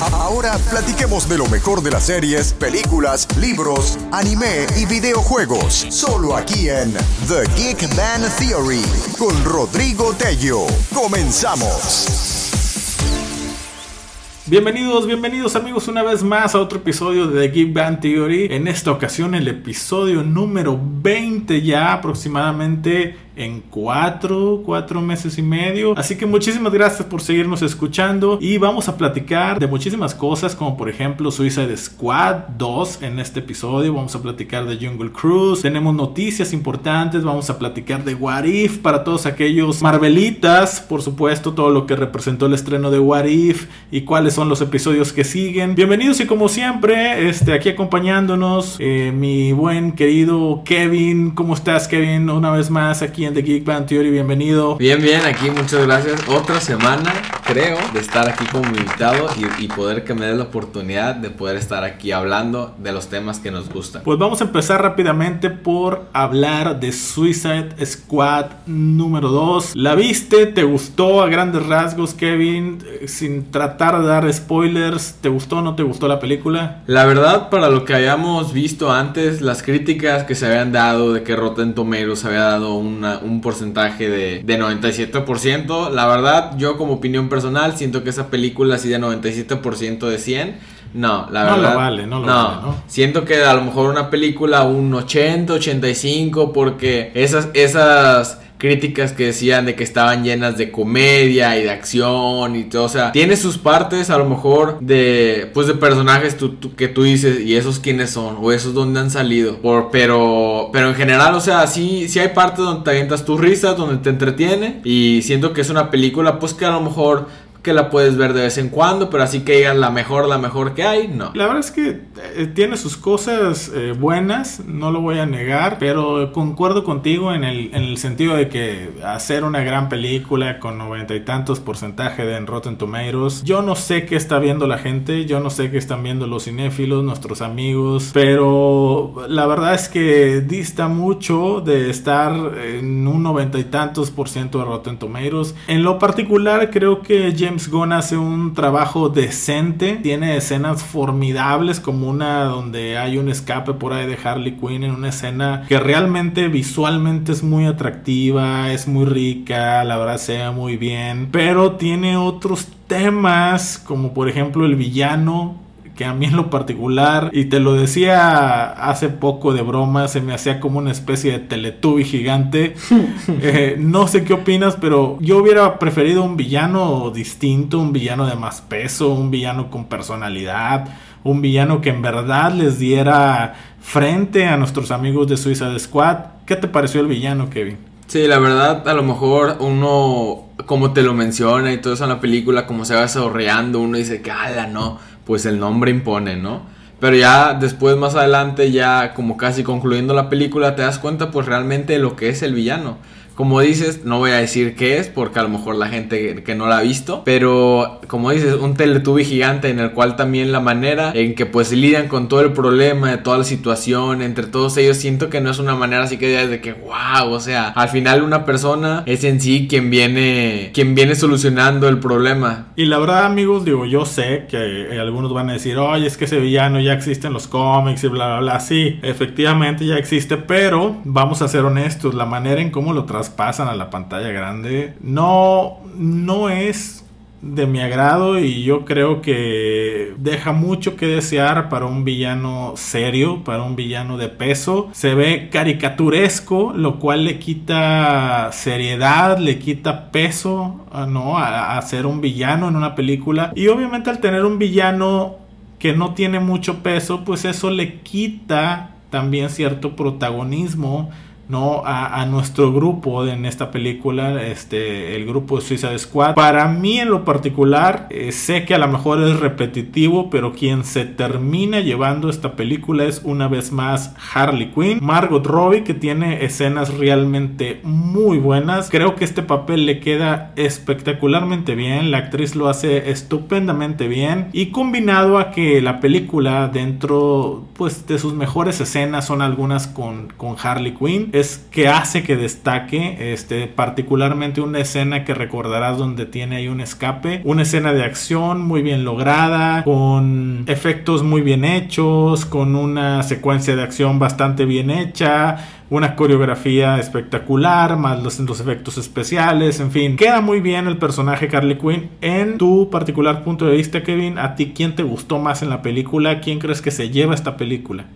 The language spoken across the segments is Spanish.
Ahora platiquemos de lo mejor de las series, películas, libros, anime y videojuegos. Solo aquí en The Geek Man Theory con Rodrigo Tello. Comenzamos. Bienvenidos, bienvenidos amigos una vez más a otro episodio de The Geek Band Theory. En esta ocasión el episodio número 20 ya aproximadamente en cuatro, cuatro meses y medio. Así que muchísimas gracias por seguirnos escuchando y vamos a platicar de muchísimas cosas como por ejemplo Suicide Squad 2 en este episodio. Vamos a platicar de Jungle Cruise. Tenemos noticias importantes. Vamos a platicar de What If para todos aquellos Marvelitas. Por supuesto, todo lo que representó el estreno de What If y cuáles son los episodios que siguen. Bienvenidos y como siempre, este, aquí acompañándonos eh, mi buen querido Kevin. ¿Cómo estás Kevin? Una vez más aquí Geek Band Theory, bienvenido. Bien, bien, aquí muchas gracias. Otra semana, creo, de estar aquí como invitado y, y poder que me des la oportunidad de poder estar aquí hablando de los temas que nos gustan. Pues vamos a empezar rápidamente por hablar de Suicide Squad número 2. ¿La viste? ¿Te gustó a grandes rasgos, Kevin? Eh, Sin tratar de dar spoilers, ¿te gustó o no te gustó la película? La verdad, para lo que habíamos visto antes, las críticas que se habían dado de que Rotten Tomatoes había dado una- un porcentaje de, de 97%, la verdad, yo como opinión personal, siento que esa película así de 97% de 100, no, la No lo verdad. vale, no lo vale, ¿no? Siento que a lo mejor una película un 80, 85, porque esas, esas críticas que decían de que estaban llenas de comedia y de acción y todo, o sea, tiene sus partes a lo mejor de, pues de personajes que tú dices, y esos quiénes son, o esos dónde han salido, por, pero, pero en general, o sea, sí, sí hay partes donde te avientas tus risas, donde te entretiene, y siento que es una película, pues que a lo mejor que la puedes ver de vez en cuando, pero así que digas la mejor, la mejor que hay, no. La verdad es que eh, tiene sus cosas eh, buenas, no lo voy a negar, pero concuerdo contigo en el, en el sentido de que hacer una gran película con noventa y tantos porcentaje de en Rotten Tomatoes, yo no sé qué está viendo la gente, yo no sé qué están viendo los cinéfilos, nuestros amigos, pero la verdad es que dista mucho de estar en un noventa y tantos por ciento de Rotten Tomatoes. En lo particular creo que James Gunn hace un trabajo decente, tiene escenas formidables como una donde hay un escape por ahí de Harley Quinn en una escena que realmente visualmente es muy atractiva, es muy rica, la verdad se ve muy bien, pero tiene otros temas como por ejemplo el villano que a mí en lo particular, y te lo decía hace poco de broma, se me hacía como una especie de teletubi gigante. Eh, no sé qué opinas, pero yo hubiera preferido un villano distinto, un villano de más peso, un villano con personalidad, un villano que en verdad les diera frente a nuestros amigos de Suicide Squad. ¿Qué te pareció el villano, Kevin? Sí, la verdad, a lo mejor uno, como te lo menciona y todo eso en la película, como se va desarrollando, uno dice que, ala, no, pues el nombre impone, ¿no? Pero ya después, más adelante, ya como casi concluyendo la película, te das cuenta, pues realmente de lo que es el villano. Como dices, no voy a decir qué es, porque a lo mejor la gente que no la ha visto, pero como dices, un teletubi gigante en el cual también la manera en que pues lidian con todo el problema, de toda la situación, entre todos ellos, siento que no es una manera así que de que, wow, o sea, al final una persona es en sí quien viene, quien viene solucionando el problema. Y la verdad, amigos, digo, yo sé que eh, algunos van a decir, oye, es que ese villano ya existe en los cómics y bla, bla, bla. Sí, efectivamente ya existe, pero vamos a ser honestos, la manera en cómo lo traspasan a la pantalla grande no, no es de mi agrado y yo creo que deja mucho que desear para un villano serio, para un villano de peso. Se ve caricaturesco, lo cual le quita seriedad, le quita peso, ah, ¿no? A, a ser un villano en una película. Y obviamente al tener un villano que no tiene mucho peso, pues eso le quita también cierto protagonismo ¿no? A, a, nuestro grupo en esta película, este, el grupo de Suicide Squad. Para mí en lo particular, eh, sé que a lo mejor es repetitivo, pero quien se termina llevando esta película es una vez más Harley Quinn, Margot Robbie, que tiene escenas realmente muy buenas. Creo que este papel le queda espectacularmente bien, la actriz lo hace estupendamente bien y combinado a que la película dentro pues de sus mejores escenas son algunas con, con Harley Quinn es que hace que destaque, este, particularmente una escena que recordarás donde tiene ahí un escape, una escena de acción muy bien lograda, con efectos muy bien hechos, con una secuencia de acción bastante bien hecha, una coreografía espectacular, más los, los, efectos especiales, en fin, queda muy bien el personaje Carly Quinn. En tu particular punto de vista, Kevin, ¿a ti quién te gustó más en la película? ¿Quién crees que se lleva esta película?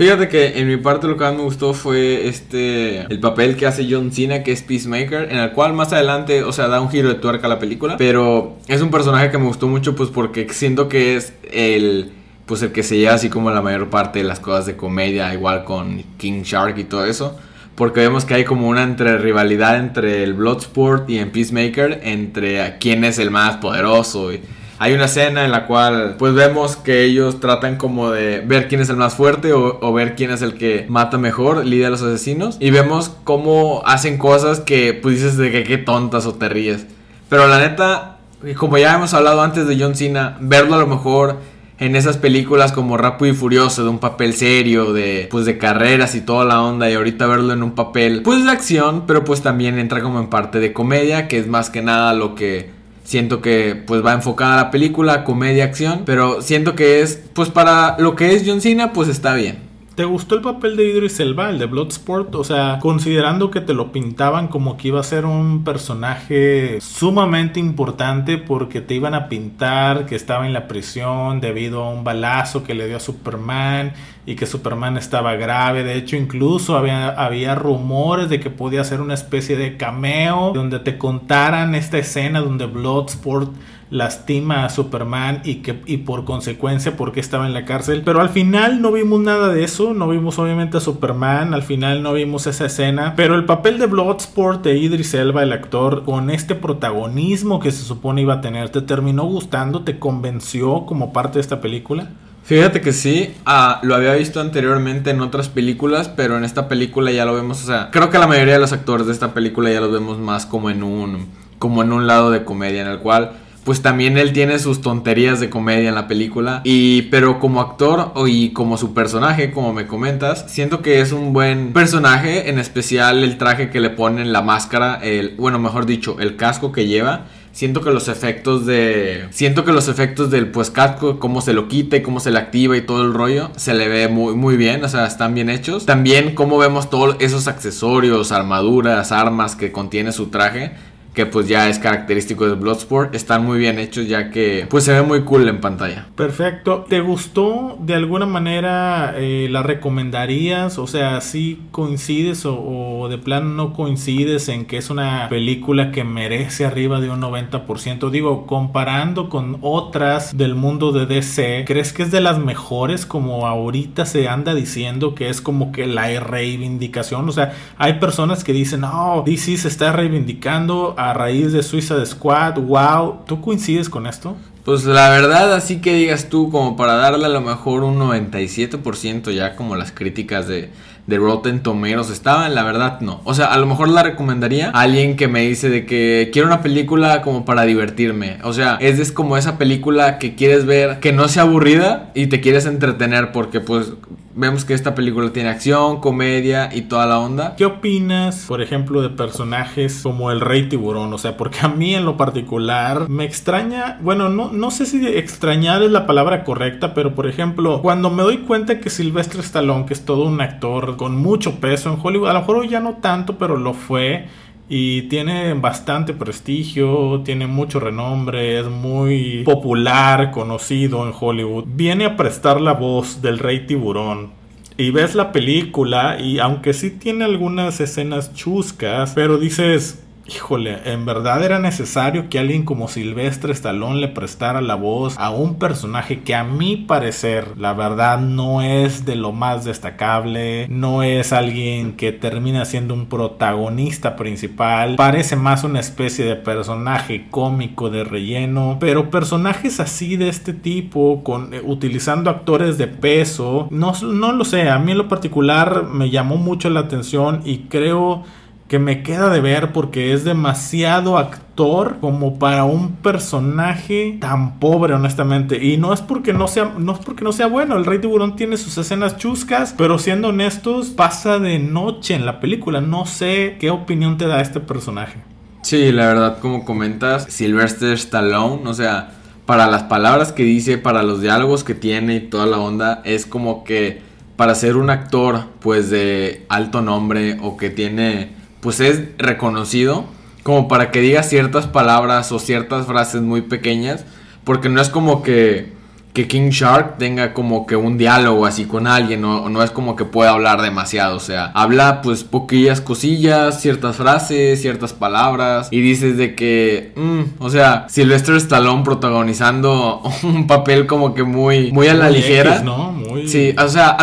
Fíjate que en mi parte lo que más me gustó fue este el papel que hace John Cena, que es Peacemaker, en el cual más adelante, o sea, da un giro de tuerca a la película, pero es un personaje que me gustó mucho pues porque siento que es el pues el que se lleva así como la mayor parte de las cosas de comedia, igual con King Shark y todo eso. Porque vemos que hay como una entre rivalidad entre el Bloodsport y en Peacemaker, entre quién es el más poderoso. Y hay una escena en la cual pues vemos que ellos tratan como de ver quién es el más fuerte o, ver quién es el que mata mejor, lidia a los asesinos. Y vemos cómo hacen cosas que pues dices de que qué tontas o te ríes. Pero la neta, como ya hemos hablado antes de John Cena, verlo a lo mejor en esas películas como Rápido y Furioso, de un papel serio, de pues de carreras y toda la onda, y ahorita verlo en un papel pues de acción, pero pues también entra como en parte de comedia, que es más que nada lo que siento que pues va enfocada la película, comedia, acción, pero siento que es pues para lo que es John Cena, pues está bien. ¿Te gustó el papel de Idris Elba, el de Bloodsport? O sea, considerando que te lo pintaban como que iba a ser un personaje sumamente importante porque te iban a pintar que estaba en la prisión debido a un balazo que le dio a Superman y que Superman estaba grave. De hecho, incluso había, había rumores de que podía ser una especie de cameo donde te contaran esta escena donde Bloodsport lastima a Superman y que y por consecuencia porque estaba en la cárcel. Pero al final no vimos nada de eso, no vimos obviamente a Superman, al final no vimos esa escena, pero el papel de Bloodsport de Idris Elba, el actor, con este protagonismo que se supone iba a tener, ¿te terminó gustando? ¿Te convenció como parte de esta película? Fíjate que sí, ah, lo había visto anteriormente en otras películas, pero en esta película ya lo vemos, o sea, creo que la mayoría de los actores de esta película ya los vemos más como en un como en un lado de comedia en el cual pues también él tiene sus tonterías de comedia en la película. Y, pero como actor y como su personaje, como me comentas, siento que es un buen personaje, en especial el traje que le ponen, la máscara, el, bueno, mejor dicho, el casco que lleva. Siento que los efectos de. Siento que los efectos del pues casco, cómo se lo quita y cómo se le activa y todo el rollo, se le ve muy, muy bien, o sea, están bien hechos. También cómo vemos todos esos accesorios, armaduras, armas que contiene su traje que pues ya es característico de Bloodsport, están muy bien hechos ya que pues se ve muy cool en pantalla. Perfecto. ¿Te gustó de alguna manera? Eh, ¿La recomendarías? O sea, si coincides o, de plano no coincides en que es una película que merece arriba de un 90%? Digo, comparando con otras del mundo de DC, ¿crees que es de las mejores como ahorita se anda diciendo que es como que la reivindicación? O sea, hay personas que dicen, no, DC se está reivindicando a raíz de Suiza Squad, wow, ¿tú coincides con esto? Pues la verdad, así que digas tú, como para darle a lo mejor un 97% ya como las críticas de, de Rotten Tomatoes estaban, la verdad no. O sea, a lo mejor la recomendaría a alguien que me dice de que quiero una película como para divertirme. O sea, es, es como esa película que quieres ver que no sea aburrida y te quieres entretener porque pues Vemos que esta película tiene acción, comedia y toda la onda. ¿Qué opinas, por ejemplo, de personajes como el Rey Tiburón? O sea, porque a mí en lo particular me extraña, bueno, no, no sé si extrañar es la palabra correcta, pero por ejemplo, cuando me doy cuenta que Sylvester Stallone, que es todo un actor con mucho peso en Hollywood, a lo mejor ya no tanto, pero lo fue y tiene bastante prestigio, tiene mucho renombre, es muy popular, conocido en Hollywood. Viene a prestar la voz del rey tiburón. Y ves la película y aunque sí tiene algunas escenas chuscas, pero dices, Híjole, en verdad era necesario que alguien como Silvestre Stallone le prestara la voz a un personaje que a mi parecer, la verdad, no es de lo más destacable, no es alguien que termina siendo un protagonista principal, parece más una especie de personaje cómico de relleno, pero personajes así de este tipo, con, eh, utilizando actores de peso, no, no lo sé, a mí en lo particular me llamó mucho la atención y creo que me queda de ver porque es demasiado actor como para un personaje tan pobre honestamente. Y no es porque no sea no es porque no sea bueno. El rey tiburón tiene sus escenas chuscas pero siendo honestos pasa de noche en la película. No sé qué opinión te da este personaje. Sí la verdad como comentas Sylvester Stallone o sea para las palabras que dice para los diálogos que tiene y toda la onda es como que para ser un actor pues de alto nombre o que tiene pues es reconocido como para que diga ciertas palabras o ciertas frases muy pequeñas, porque no es como que, que King Shark tenga como que un diálogo así con alguien, o no es como que pueda hablar demasiado, o sea, habla pues poquillas cosillas, ciertas frases, ciertas palabras, y dices de que, mm, o sea, Sylvester Stallone protagonizando un papel como que muy, muy a la ligera. ¿no? Muy... Sí, o sea,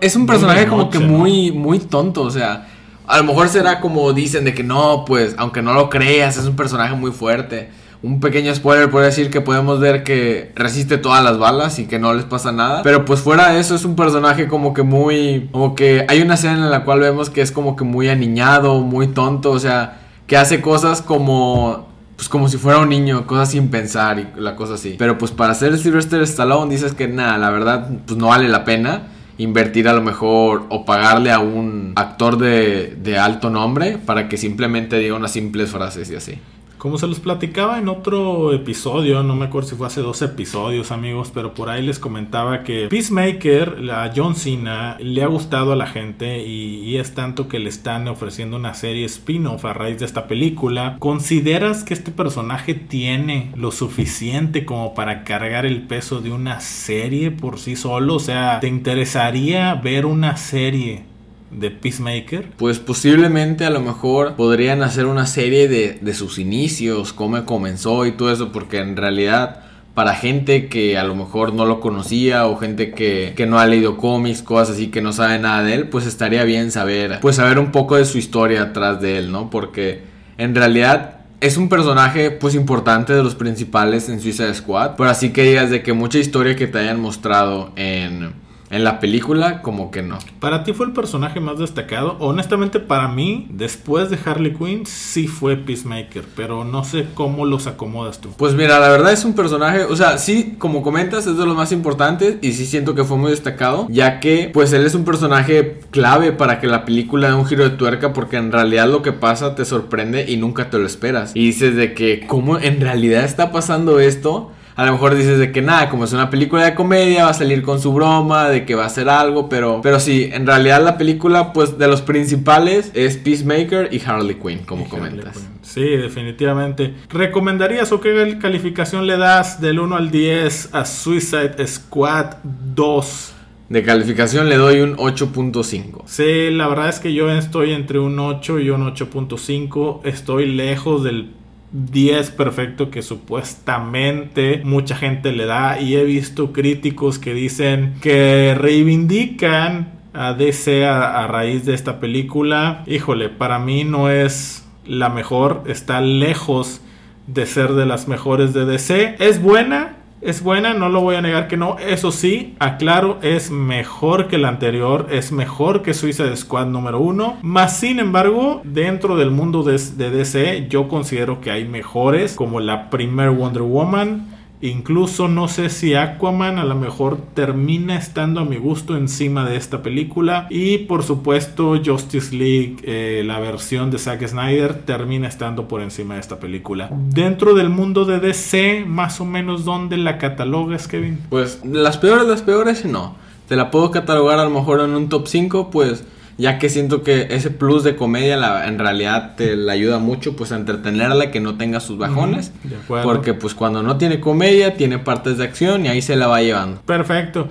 es un personaje como que muy, muy tonto, o sea a lo mejor será como dicen de que no, pues, aunque no lo creas, es un personaje muy fuerte. Un pequeño spoiler puede decir que podemos ver que resiste todas las balas y que no les pasa nada. Pero pues fuera de eso es un personaje como que muy... Como que hay una escena en la cual vemos que es como que muy aniñado, muy tonto, o sea, que hace cosas como... Pues como si fuera un niño, cosas sin pensar y la cosa así. Pero pues para ser Sylvester Stallone dices que nada, la verdad pues no vale la pena invertir a lo mejor o pagarle a un actor de, de alto nombre para que simplemente diga unas simples frases y así. Como se los platicaba en otro episodio, no me acuerdo si fue hace dos episodios, amigos, pero por ahí les comentaba que Peacemaker, la John Cena, le ha gustado a la gente y, es tanto que le están ofreciendo una serie spin-off a raíz de esta película. ¿Consideras que este personaje tiene lo suficiente como para cargar el peso de una serie por sí solo? O sea, ¿te interesaría ver una serie de Peacemaker? Pues posiblemente a lo mejor podrían hacer una serie de, sus inicios, cómo comenzó y todo eso, porque en realidad para gente que a lo mejor no lo conocía o gente que, que, no ha leído cómics, cosas así que no sabe nada de él, pues estaría bien saber, pues saber un poco de su historia atrás de él, ¿no? Porque en realidad es un personaje pues importante de los principales en Suicide Squad, pero así que digas de que mucha historia que te hayan mostrado en en la película, como que no. ¿Para ti fue el personaje más destacado? Honestamente, para mí, después de Harley Quinn, sí fue Peacemaker. Pero no sé cómo los acomodas tú. Pues mira, la verdad es un personaje, o sea, sí, como comentas, es de los más importantes. Y sí siento que fue muy destacado. Ya que, pues él es un personaje clave para que la película dé un giro de tuerca. Porque en realidad lo que pasa te sorprende y nunca te lo esperas. Y dices de que, ¿cómo en realidad está pasando esto? A lo mejor dices de que nada, como es una película de comedia, va a salir con su broma, de que va a hacer algo, pero, pero sí, en realidad la película, pues de los principales es Peacemaker y Harley Quinn, como comentas. Sí, definitivamente. ¿Recomendarías o qué calificación le das del 1 al 10 a Suicide Squad 2? De calificación le doy un 8.5. Sí, la verdad es que yo estoy entre un 8 y un 8.5. Estoy lejos del 10 perfecto que supuestamente mucha gente le da y he visto críticos que dicen que reivindican a DC a, raíz de esta película. Híjole, para mí no es la mejor, está lejos de ser de las mejores de DC. Es buena, es buena, no lo voy a negar que no. Eso sí, aclaro, es mejor que la anterior, es mejor que Suicide Squad número uno. Más sin embargo, dentro del mundo de, de DC, yo considero que hay mejores, como la primer Wonder Woman Incluso no sé si Aquaman a lo mejor termina estando a mi gusto encima de esta película. Y por supuesto Justice League, eh, la versión de Zack Snyder, termina estando por encima de esta película. Dentro del mundo de DC, más o menos, ¿dónde la catalogas, Kevin? Pues las peores, las peores, no. Te la puedo catalogar a lo mejor en un top 5, pues ya que siento que ese plus de comedia la, en realidad te la ayuda mucho pues a entretenerla que no tenga sus bajones. porque pues cuando no tiene comedia tiene partes de acción y ahí se la va llevando. Perfecto.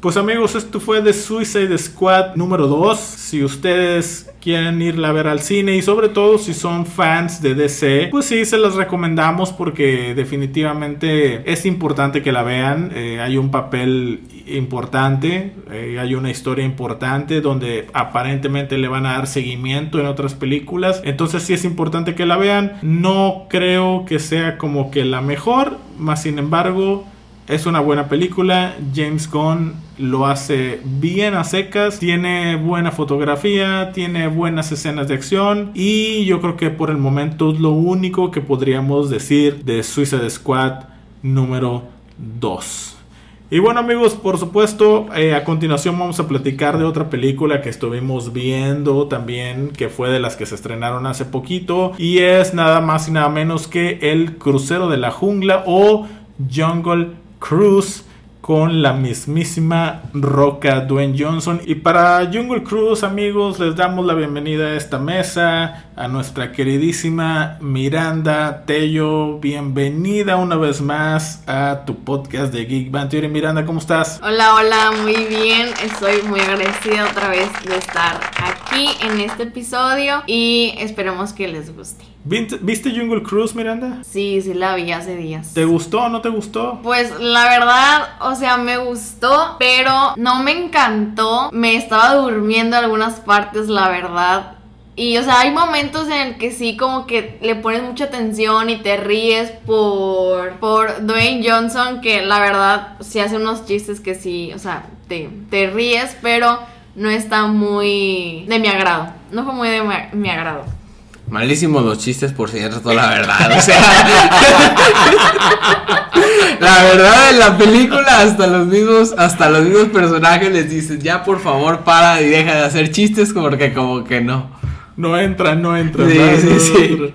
Pues amigos esto fue de Suicide Squad número 2 si ustedes quieren irla a ver al cine y sobre todo si son fans de DC, pues sí, se las recomendamos porque definitivamente es importante que la vean. Eh, hay un papel importante, eh, hay una historia importante donde aparentemente le van a dar seguimiento en otras películas. Entonces sí es importante que la vean. No creo que sea como que la mejor, más sin embargo es una buena película. James Gunn lo hace bien a secas. Tiene buena fotografía, tiene buenas escenas de acción. Y yo creo que por el momento es lo único que podríamos decir de Suicide Squad número 2. Y bueno amigos, por supuesto, eh, a continuación vamos a platicar de otra película que estuvimos viendo también, que fue de las que se estrenaron hace poquito, y es nada más y nada menos que El Crucero de la Jungla o Jungle Cruise con la mismísima Roca Dwayne Johnson. Y para Jungle Cruise, amigos, les damos la bienvenida a esta mesa, a nuestra queridísima Miranda Tello. Bienvenida una vez más a tu podcast de Geek Band Miranda, ¿cómo estás? Hola, hola, muy bien. Estoy muy agradecida otra vez de estar aquí en este episodio y esperemos que les guste. ¿Viste Jungle Cruise, Miranda? Sí, sí la vi hace días. ¿Te gustó o no te gustó? Pues la verdad, o sea, me gustó, pero no me encantó. Me estaba durmiendo algunas partes, la verdad. Y, o sea, hay momentos en el que sí, como que le pones mucha atención y te ríes por, por Dwayne Johnson, que la verdad sí hace unos chistes que sí, o sea, te, te ríes, pero no está muy de mi agrado. No fue muy de mi agrado. Malísimos los chistes, por cierto, la verdad. O sea, la verdad en la película hasta los mismos, hasta los mismos personajes les dicen ya por favor para y deja de hacer chistes porque como que no. No entran, no entran. Sí, sí, sí.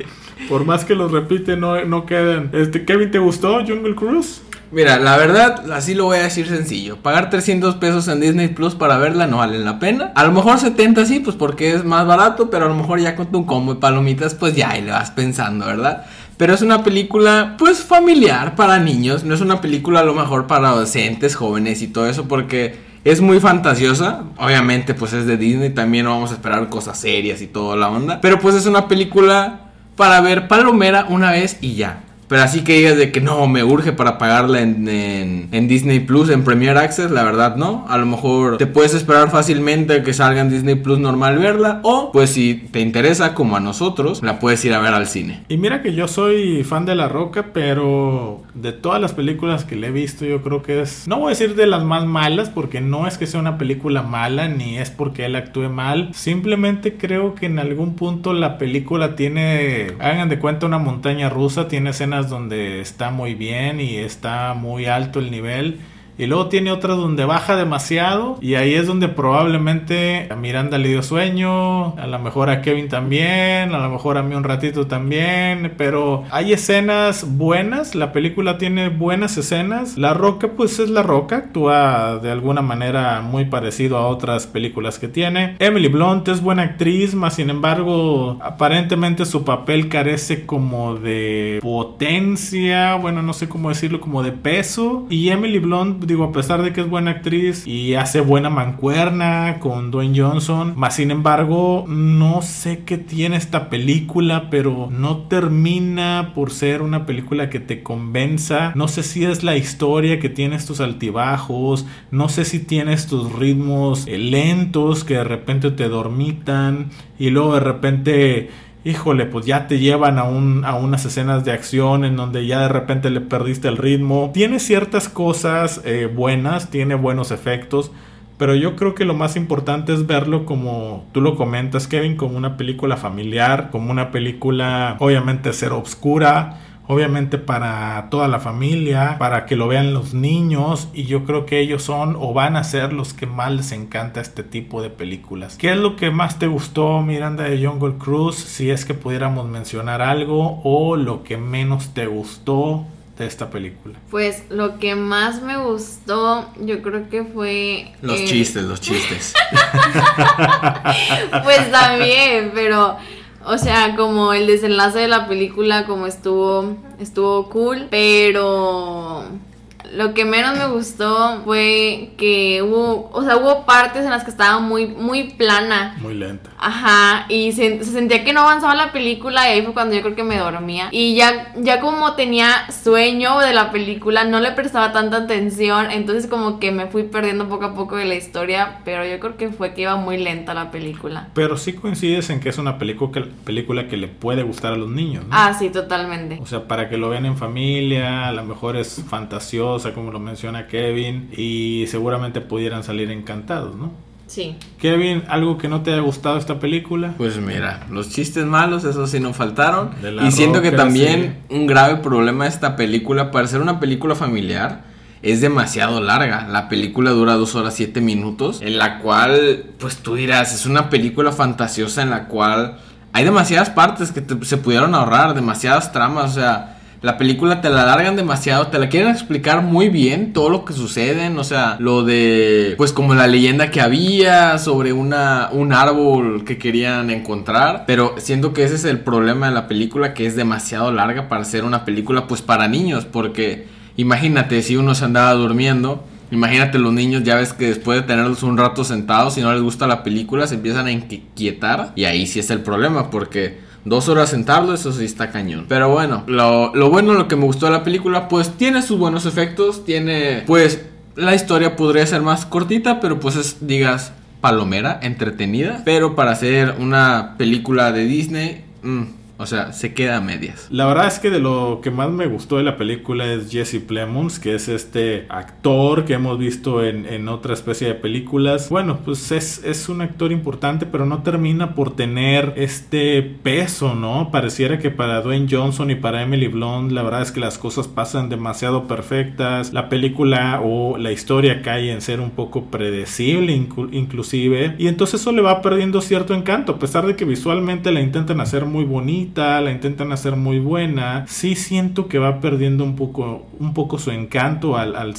Por más que los repite, no, no quedan. Este, Kevin, ¿te gustó Jungle Cruise? Mira, la verdad, así lo voy a decir sencillo. Pagar 300 pesos en Disney Plus para verla no vale la pena. A lo mejor 70 sí, pues porque es más barato, pero a lo mejor ya con tu combo de palomitas, pues ya ahí le vas pensando, ¿verdad? Pero es una película, pues familiar para niños. No es una película a lo mejor para adolescentes, jóvenes y todo eso, porque es muy fantasiosa. Obviamente, pues es de Disney. También no vamos a esperar cosas serias y toda la onda. Pero pues es una película para ver palomera una vez y ya. Pero así que digas de que no, me urge para pagarla en, en, Disney Plus, en Premier Access, la verdad no. A lo mejor te puedes esperar fácilmente que salga en Disney Plus normal verla. O pues si te interesa como a nosotros, la puedes ir a ver al cine. Y mira que yo soy fan de La Roca, pero de todas las películas que le he visto, yo creo que es, no voy a decir de las más malas, porque no es que sea una película mala, ni es porque él actúe mal. Simplemente creo que en algún punto la película tiene, hagan de cuenta una montaña rusa, tiene escenas donde está muy bien y está muy alto el nivel y luego tiene otras donde baja demasiado. Y ahí es donde probablemente a Miranda le dio sueño. A lo mejor a Kevin también. A lo mejor a mí un ratito también. Pero hay escenas buenas. La película tiene buenas escenas. La Roca pues es La Roca. Actúa de alguna manera muy parecido a otras películas que tiene. Emily Blunt es buena actriz. Más sin embargo aparentemente su papel carece como de potencia. Bueno no sé cómo decirlo. Como de peso. Y Emily Blunt digo, a pesar de que es buena actriz y hace buena mancuerna con Dwayne Johnson, más sin embargo, no sé qué tiene esta película, pero no termina por ser una película que te convenza. No sé si es la historia que tiene estos altibajos, no sé si tiene estos ritmos eh, lentos que de repente te dormitan y luego de repente híjole, pues ya te llevan a, un, a unas escenas de acción en donde ya de repente le perdiste el ritmo. Tiene ciertas cosas eh, buenas, tiene buenos efectos, pero yo creo que lo más importante es verlo como tú lo comentas, Kevin, como una película familiar, como una película obviamente ser obscura obviamente para toda la familia, para que lo vean los niños y yo creo que ellos son o van a ser los que más les encanta este tipo de películas. ¿Qué es lo que más te gustó Miranda de Jungle Cruise? Si es que pudiéramos mencionar algo o lo que menos te gustó de esta película? Pues lo que más me gustó, yo creo que fue... Los chistes, los chistes. pues también, pero o sea, como el desenlace de la película, como estuvo, estuvo cool, pero lo que menos me gustó fue que hubo, o sea, hubo partes en las que estaba muy, muy plana. Muy lenta. Ajá, y se, sentía que no avanzaba la película y ahí fue cuando yo creo que me dormía. Y ya, ya como tenía sueño de la película, no le prestaba tanta atención, entonces como que me fui perdiendo poco a poco de la historia, pero yo creo que fue que iba muy lenta la película. Pero sí coincides en que es una película que, película que le puede gustar a los niños, ¿no? Ah, sí, totalmente. O sea, para que lo vean en familia, a lo mejor es fantasioso como lo menciona Kevin, y seguramente pudieran salir encantados, ¿no? Sí. Kevin, ¿algo que no te haya gustado esta película? Pues mira, los chistes malos, eso sí no faltaron. De la Y siento que Roca, también un grave problema de esta película, para ser una película familiar, es demasiado larga. La película dura dos horas siete minutos, en la cual, pues tú dirás, es una película fantasiosa en la cual hay demasiadas partes que te- se pudieron ahorrar, demasiadas tramas, o sea... La película te la alargan demasiado, te la quieren explicar muy bien todo lo que sucede, o sea, lo de pues como la leyenda que había sobre una un árbol que querían encontrar, pero siento que ese es el problema de la película que es demasiado larga para ser una película pues para niños, porque imagínate si uno se andaba durmiendo Imagínate los niños, ya ves que después de tenerlos un rato sentados, si no les gusta la película, se empiezan a inquietar. Y ahí sí es el problema, porque dos horas sentarlos, eso sí está cañón. Pero bueno, lo, lo bueno, lo que me gustó de la película, pues tiene sus buenos efectos, tiene, pues, la historia podría ser más cortita, pero pues es, digas, palomera, entretenida. Pero para hacer una película de Disney, mm, o sea, se queda a medias. La verdad es que de lo que más me gustó de la película es Jesse Plemons, que es este actor que hemos visto en, en otra especie de películas. Bueno, pues es, es un actor importante, pero no termina por tener este peso, ¿no? Pareciera que para Dwayne Johnson y para Emily Blunt, la verdad es que las cosas pasan demasiado perfectas. La película o la historia cae en ser un poco predecible, inclu- inclusive. Y entonces eso le va perdiendo cierto encanto, a pesar de que visualmente la intentan hacer muy bonita, la intentan hacer muy buena, sí siento que va perdiendo un poco, un poco su encanto al, al,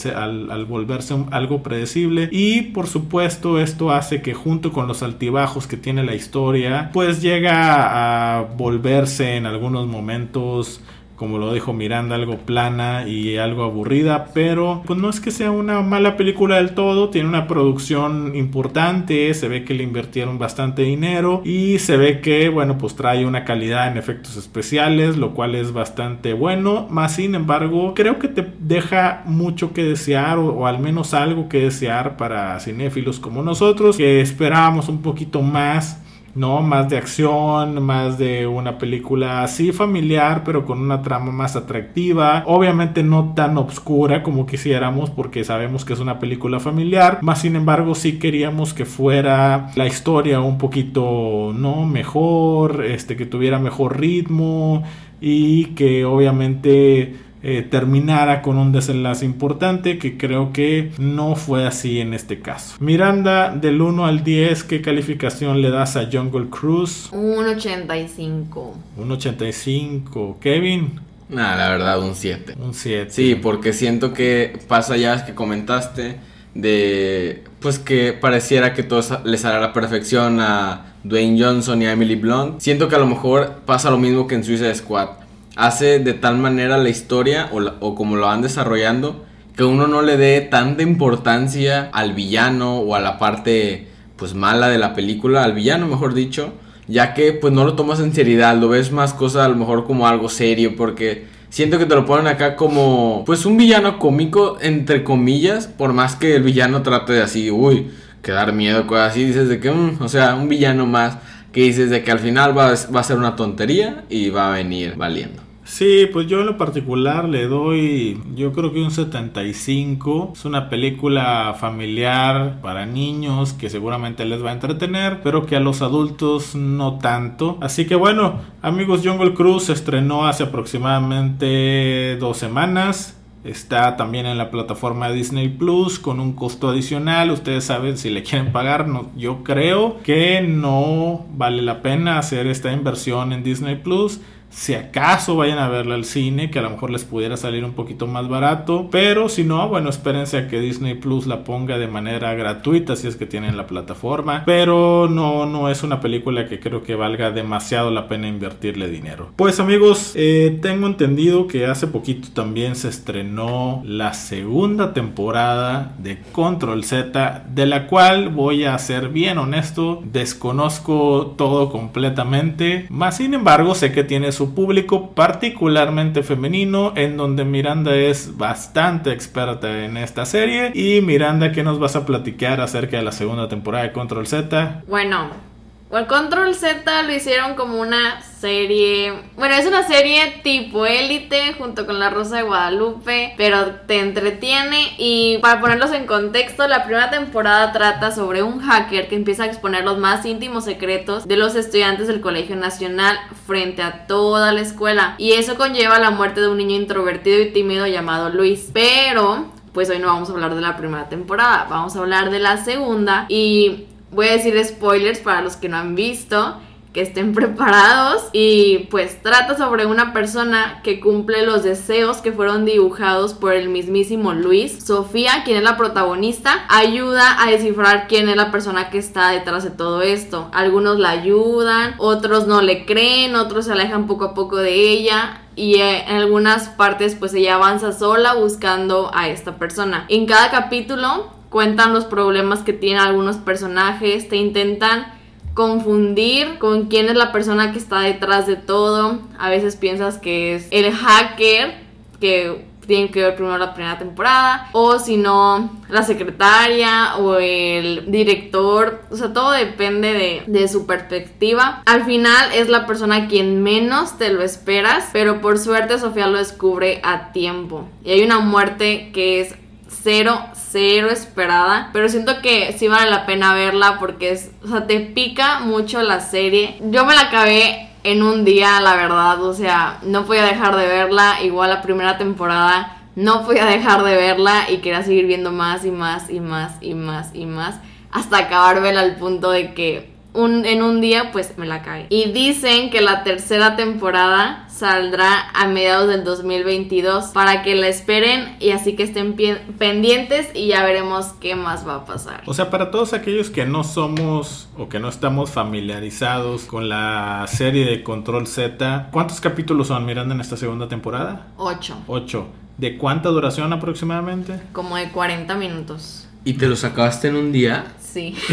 al- volverse algo predecible. Y por supuesto esto hace que junto con los altibajos que tiene la historia, pues llega a volverse en algunos momentos como lo dijo Miranda, algo plana y algo aburrida, pero pues no es que sea una mala película del todo, tiene una producción importante, se ve que le invirtieron bastante dinero y se ve que, bueno, pues trae una calidad en efectos especiales, lo cual es bastante bueno, más sin embargo, creo que te deja mucho que desear o, o al menos algo que desear para cinéfilos como nosotros, que esperábamos un poquito más ¿no? Más de acción, más de una película así familiar, pero con una trama más atractiva. Obviamente no tan obscura como quisiéramos, porque sabemos que es una película familiar. Más sin embargo, sí queríamos que fuera la historia un poquito, ¿no? Mejor, este, que tuviera mejor ritmo y que obviamente eh, terminara con un desenlace importante que creo que no fue así en este caso. Miranda, del 1 al 10, ¿qué calificación le das a Jungle Cruise? Un 85. Un 85. Kevin, Nah, la verdad, un 7. un 7. Sí, porque siento que pasa ya que comentaste de pues que pareciera que todo le sale a la perfección a Dwayne Johnson y a Emily Blunt. Siento que a lo mejor pasa lo mismo que en Suicide Squad. Hace de tal manera la historia o, la- o como lo van desarrollando que uno no le dé tanta importancia al villano o a la parte pues mala de la película, al villano mejor dicho, ya que pues no lo tomas en seriedad, lo ves más cosa a lo mejor como algo serio porque siento que te lo ponen acá como pues un villano cómico entre comillas, por más que el villano trate de así, uy, que dar miedo, cosas así, dices de que, mm, o sea, un villano más que dices de que al final va, a- ser una tontería y va a venir valiendo. Sí, pues yo en lo particular le doy, yo creo que un 75. Es una película familiar para niños que seguramente les va a entretener, pero que a los adultos no tanto. Así que bueno, amigos, Jungle Cruise se estrenó hace aproximadamente dos semanas. Está también en la plataforma Disney Plus con un costo adicional. Ustedes saben si le quieren pagar. No, yo creo que no vale la pena hacer esta inversión en Disney Plus. Si acaso vayan a verla al cine, que a lo mejor les pudiera salir un poquito más barato. Pero si no, bueno, espérense a que Disney Plus la ponga de manera gratuita si es que tienen la plataforma. Pero no, no es una película que creo que valga demasiado la pena invertirle dinero. Pues amigos, eh, tengo entendido que hace poquito también se estrenó la segunda temporada de Control Z, de la cual voy a ser bien honesto, desconozco todo completamente. Más sin embargo, sé que tiene público particularmente femenino, en donde Miranda es bastante experta en esta serie. Y Miranda, ¿qué nos vas a platicar acerca de la segunda temporada de Control Z? Bueno, Bueno, Control Z lo hicieron como una serie. Bueno, es una serie tipo élite junto con La Rosa de Guadalupe, pero te entretiene. Y para ponerlos en contexto, la primera temporada trata sobre un hacker que empieza a exponer los más íntimos secretos de los estudiantes del Colegio Nacional frente a toda la escuela. Y eso conlleva la muerte de un niño introvertido y tímido llamado Luis. Pero pues hoy no vamos a hablar de la primera temporada, vamos a hablar de la segunda y voy a decir spoilers para los que no han visto que estén preparados y pues trata sobre una persona que cumple los deseos que fueron dibujados por el mismísimo Luis. Sofía, quien es la protagonista, ayuda a descifrar quién es la persona que está detrás de todo esto. Algunos la ayudan, otros no le creen, otros se alejan poco a poco de ella y eh, en algunas partes pues ella avanza sola buscando a esta persona. En cada capítulo cuentan los problemas que tienen algunos personajes, te intentan confundir con quién es la persona que está detrás de todo. A veces piensas que es el hacker que tiene que ver primero la primera temporada o si no la secretaria o el director. O sea todo depende de, de, su perspectiva. Al final es la persona quien menos te lo esperas pero por suerte Sofía lo descubre a tiempo. Y hay una muerte que es cero, cero esperada. Pero siento que sí vale la pena verla porque es, o sea, te pica mucho la serie. Yo me la acabé en un día, la verdad. O sea, no podía dejar de verla. Igual la primera temporada no podía dejar de verla y quería seguir viendo más y más y más y más y más. Hasta acabármela al punto de que un, en un día pues me la cae. Y dicen que la tercera temporada saldrá a mediados del 2022 para que la esperen y así que estén pendientes y ya veremos qué más va a pasar. O sea, para todos aquellos que no somos o que no estamos familiarizados con la serie de Control Z, ¿cuántos capítulos son mirando en esta segunda temporada? Ocho. Ocho. ¿De cuánta duración aproximadamente? Como de 40 minutos. ¿Y te los acabaste en un día? Sí.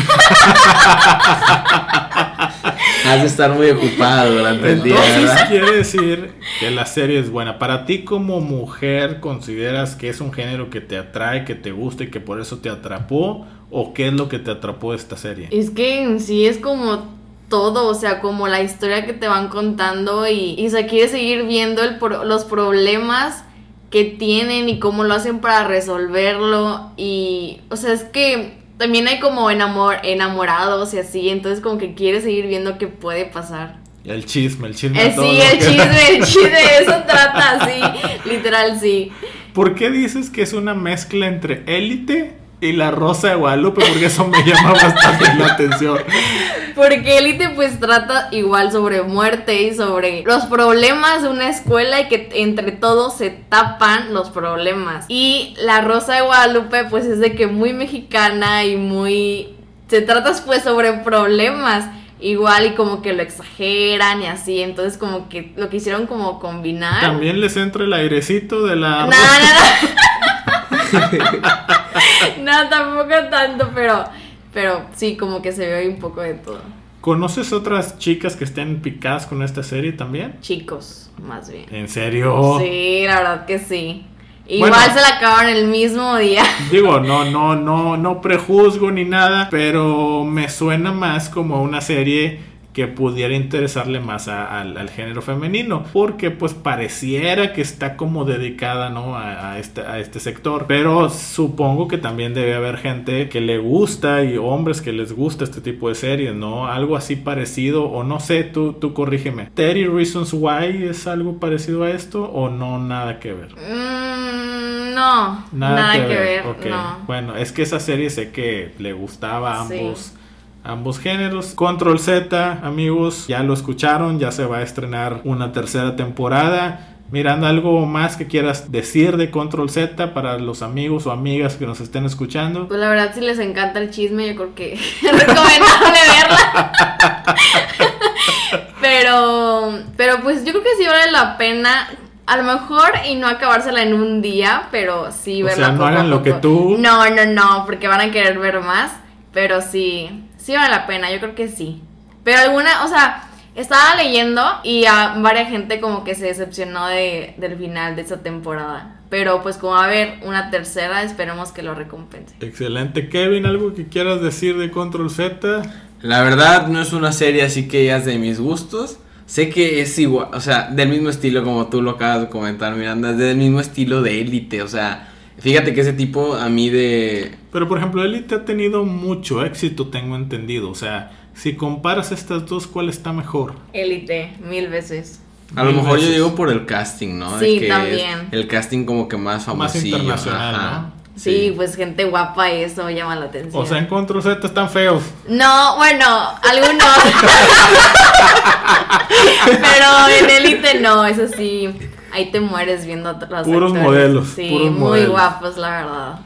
Has de estar muy ocupado durante el día. Entonces quiere decir que la serie es buena. Para ti como mujer, ¿consideras que es un género que te atrae, que te gusta y que por eso te atrapó? ¿O qué es lo que te atrapó de esta serie? Es que en sí es como todo, o sea, como la historia que te van contando y, y se quiere seguir viendo el los problemas que tienen y cómo lo hacen para resolverlo y, o sea, es que también hay como enamor enamorados y así, entonces como que quiere seguir viendo qué puede pasar. El chisme, el chisme. Eh, sí, el chisme, el chisme, eso trata, sí, literal, sí. ¿Por qué dices que es una mezcla entre élite y la Rosa de Guadalupe, porque eso me llama bastante la atención. Porque Elite pues trata igual sobre muerte y sobre los problemas de una escuela y que entre todos se tapan los problemas. Y la Rosa de Guadalupe pues es de que muy mexicana y muy... Se trata pues sobre problemas igual y como que lo exageran y así, entonces como que lo quisieron como combinar. También les entra el airecito de la... No, no, no. no, tampoco tanto, pero, pero sí, como que se ve un poco de todo. ¿Conoces otras chicas que estén picadas con esta serie también? Chicos, más bien. ¿En serio? Sí, la verdad que sí. Igual se la acabaron el mismo día. Digo, no, no, no, no prejuzgo ni nada, pero me suena más como una serie que pudiera interesarle más al, género femenino, porque pues pareciera que está como dedicada ¿no? a, este, a este sector, pero supongo que también debe haber gente que le gusta y hombres que les gusta este tipo de series, ¿no? Algo así parecido, o no sé, tú, tú corrígeme. ¿Terry Reasons Why es algo parecido a esto o no nada que ver? Mm, no, nada, que, ver. Bueno, es que esa serie sé que le gustaba a ambos ambos géneros. Control Z, amigos, ya lo escucharon, ya se va a estrenar una tercera temporada. Miranda, ¿algo más que quieras decir de Control Z para los amigos o amigas que nos estén escuchando? Pues la verdad, si les encanta el chisme, yo creo que es recomendable verla. pero, pero pues yo creo que sí vale la pena. A lo mejor y no acabársela en un día, pero sí verla. O sea, no hagan lo que tú. No, no, no, porque van a querer ver más. Pero sí, sí vale la pena, yo creo que sí. Pero alguna, o sea, estaba leyendo y a varias gente como que se decepcionó de, del final de esta temporada. Pero pues como va a haber una tercera, esperemos que lo recompense. Excelente. Kevin, ¿algo que quieras decir de Control Z? La verdad no es una serie así que ya es de mis gustos. Sé que es igual, o sea, del mismo estilo como tú lo acabas de comentar, Miranda, es del mismo estilo de élite, o sea, fíjate que ese tipo a mí de... Pero por ejemplo, Elite ha tenido mucho éxito, tengo entendido. O sea, si comparas estas dos, ¿cuál está mejor? Élite, mil veces. A lo mejor yo digo por el casting, ¿no? Sí, que también. el casting como que más Más famosillo. internacional, ajá. ¿no? Sí, pues gente guapa y eso llama la atención. O sea, en Control Z están feos. No, bueno, algunos. Pero en Elite no, eso sí. Ahí te mueres viendo los Puros actores. modelos, Sí, puros muy modelos. guapos, la verdad.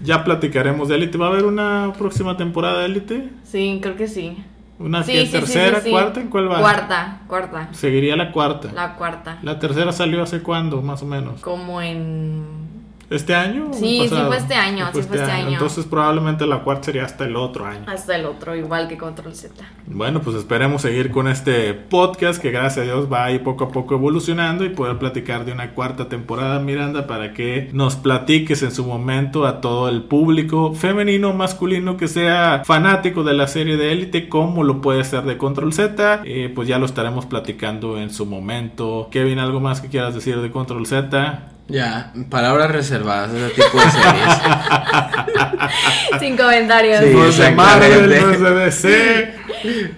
Ya platicaremos de Elite. ¿Va a haber una próxima temporada de Elite? Sí, creo que sí. ¿Una Sí, sí, tercera, sí, cuarta? ¿En cuál va? Cuarta, cuarta. Seguiría la cuarta. La... La cuarta. tercera salió hace cuándo, más o menos. Como en. ¿Este año? o el Sí, sí fue este año, sí fue este año. Entonces probablemente la cuarta sería hasta el otro año. Hasta el otro, igual que Control Z. Bueno, pues esperemos seguir con este podcast que gracias a Dios va ahí poco a poco evolucionando y poder platicar de una cuarta temporada, Miranda, para que nos platiques en su momento a todo el público femenino, masculino que sea fanático de la serie de Élite, como lo puede ser de Control Z, Eh, pues ya lo estaremos platicando en su momento. Kevin, ¿algo más que quieras decir de Control Z? Ya, palabras reservadas, ese tipo de series. Sin comentarios. Sí. No es de Marvel, no DC.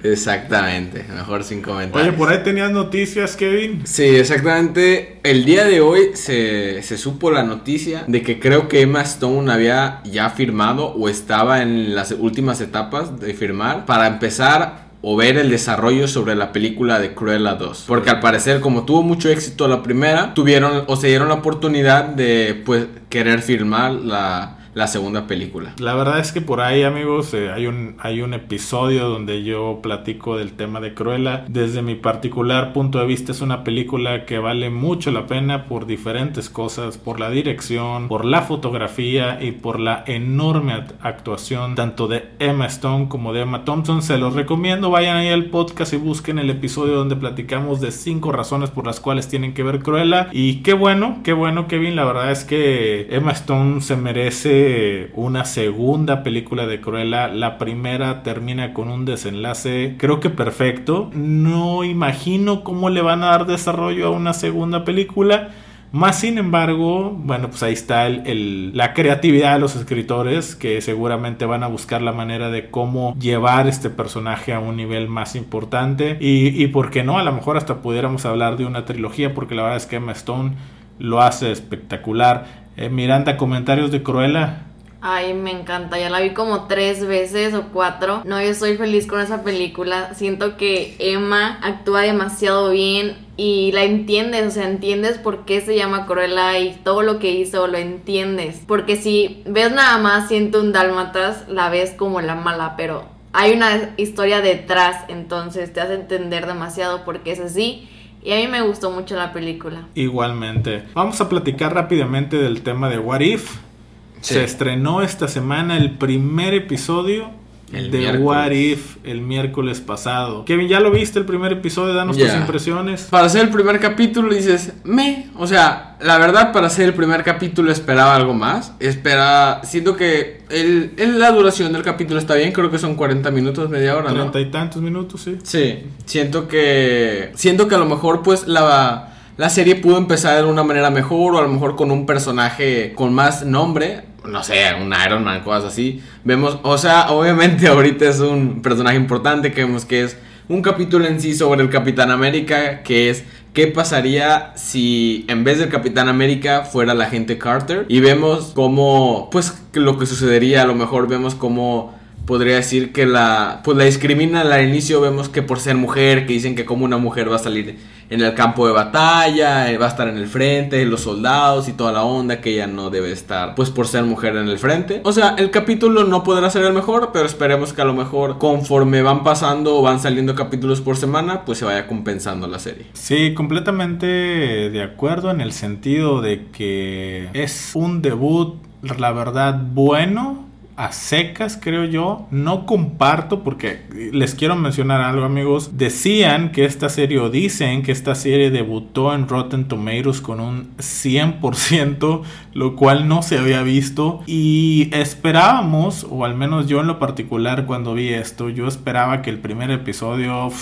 Exactamente, mejor sin comentarios. Oye, por ahí tenías noticias, Kevin. Sí, exactamente. El día de hoy se, se supo la noticia de que creo que Emma Stone había ya firmado o estaba en las últimas etapas de firmar para empezar o ver el desarrollo sobre la película de Cruella 2. Porque al parecer, como tuvo mucho éxito la primera, tuvieron o se dieron la oportunidad de pues querer filmar la, la segunda película. La verdad es que por ahí, amigos, eh, hay, un, hay un episodio donde yo platico del tema de Cruella. Desde mi particular punto de vista, es una película que vale mucho la pena por diferentes cosas, por la dirección, por la fotografía y por la enorme act- actuación tanto de Emma Stone como de Emma Thompson. Se los recomiendo, vayan ahí al podcast y busquen el episodio donde platicamos de cinco razones por las cuales tienen que ver Cruella. Y qué bueno, qué bueno, Kevin. La verdad es que Emma Stone se merece una segunda película de Cruella. La primera termina con un desenlace, creo que perfecto. No imagino cómo le van a dar desarrollo a una segunda película. Más sin embargo, bueno, pues ahí está la creatividad de los escritores que seguramente van a buscar la manera de cómo llevar este personaje a un nivel más importante. Y, y por qué no, a lo mejor hasta pudiéramos hablar de una trilogía, porque la verdad es que Emma Stone lo hace espectacular. Eh, Miranda, comentarios de Cruella. Ay, me encanta. Ya la vi como tres veces o cuatro. No, yo estoy feliz con esa película. Siento que Emma actúa demasiado bien y la entiendes. O sea, entiendes por qué se llama Cruella y todo lo que hizo lo entiendes. Porque si ves nada más Siento un Dálmatas, la ves como la mala, pero hay una historia detrás. Entonces te hace entender demasiado por qué es así. Y a mí me gustó mucho la película. Igualmente. Vamos a platicar rápidamente del tema de What If. Sí. Se estrenó esta semana el primer episodio El de miércoles. What If el miércoles pasado. Kevin, ¿ya lo viste el primer episodio? Danos tus impresiones. Para hacer el primer capítulo dices, me, o sea, la verdad para hacer el primer capítulo esperaba algo más. Espera, siento que el, el- la duración del capítulo está bien, creo que son 40 minutos, media hora, ¿no? Treinta y tantos minutos, sí. Sí, siento que siento que a lo mejor pues la la serie pudo empezar de una manera mejor o a lo mejor con un personaje con más nombre, no sé, un Iron Man, cosas así. Vemos, o sea, obviamente ahorita es un personaje importante que vemos que es un capítulo en sí sobre el Capitán América, que es qué pasaría si en vez del Capitán América fuera la gente Carter y vemos cómo pues lo que sucedería, a lo mejor vemos cómo podría decir que la pues la discriminan al inicio vemos que por ser mujer que dicen que como una mujer va a salir en el campo de batalla eh, va a estar en el frente los soldados y toda la onda que ella no debe estar pues por ser mujer en el frente o sea el capítulo no podrá ser el mejor pero esperemos que a lo mejor conforme van pasando o van saliendo capítulos por semana pues se vaya compensando la serie Sí, completamente de acuerdo en el sentido de que es un debut, la verdad, bueno. A secas, creo yo. No comparto porque les quiero mencionar algo, amigos. Decían que esta serie, o dicen que esta serie debutó en Rotten Tomatoes con un 100%, lo cual no se había visto. Y esperábamos, o al menos yo en lo particular cuando vi esto, yo esperaba que el primer episodio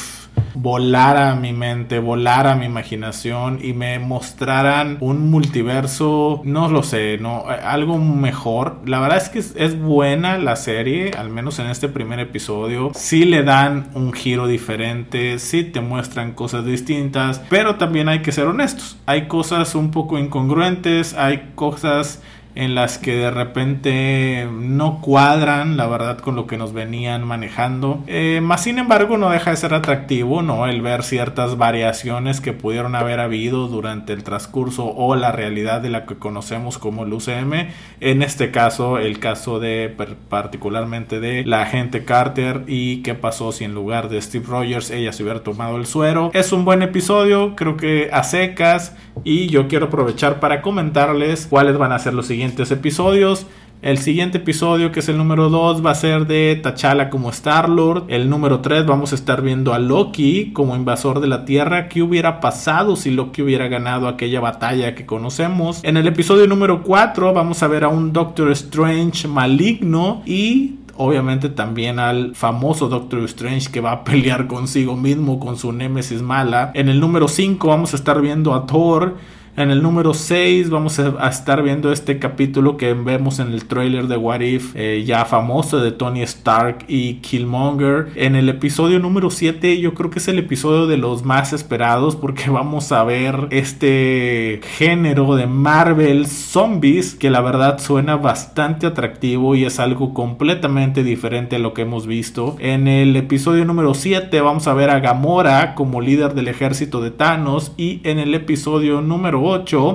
volara mi mente, volara mi imaginación y me mostraran un multiverso, no lo sé, no, algo mejor. La verdad es que es, buena la serie, al menos en este primer episodio. Sí le dan un giro diferente, sí te muestran cosas distintas, pero también hay que ser honestos. Hay cosas un poco incongruentes, hay cosas en las que de repente no cuadran, la verdad, con lo que nos venían manejando. Eh, más sin embargo, no deja de ser atractivo, ¿no? El ver ciertas variaciones que pudieron haber habido durante el transcurso o la realidad de la que conocemos como el UCM. En este caso, el caso de particularmente de la agente Carter y qué pasó si en lugar de Steve Rogers ella se hubiera tomado el suero. Es un buen episodio, creo que a secas y yo quiero aprovechar para comentarles cuáles van a ser los siguientes episodios. El siguiente episodio, que es el número 2, va a ser de T'Challa como Star-Lord. El número 3 vamos a estar viendo a Loki como invasor de la Tierra. ¿Qué hubiera pasado si Loki hubiera ganado aquella batalla que conocemos? En el episodio número 4 vamos a ver a un Doctor Strange maligno y obviamente también al famoso Doctor Strange que va a pelear consigo mismo con su némesis mala. En el número 5 vamos a estar viendo a Thor en el número 6 vamos a, estar viendo este capítulo que vemos en el trailer de What If, eh, ya famoso de Tony Stark y Killmonger. En el episodio número 7 yo creo que es el episodio de los más esperados porque vamos a ver este género de Marvel Zombies que la verdad suena bastante atractivo y es algo completamente diferente a lo que hemos visto. En el episodio número 7 vamos a ver a Gamora como líder del ejército de Thanos y en el episodio número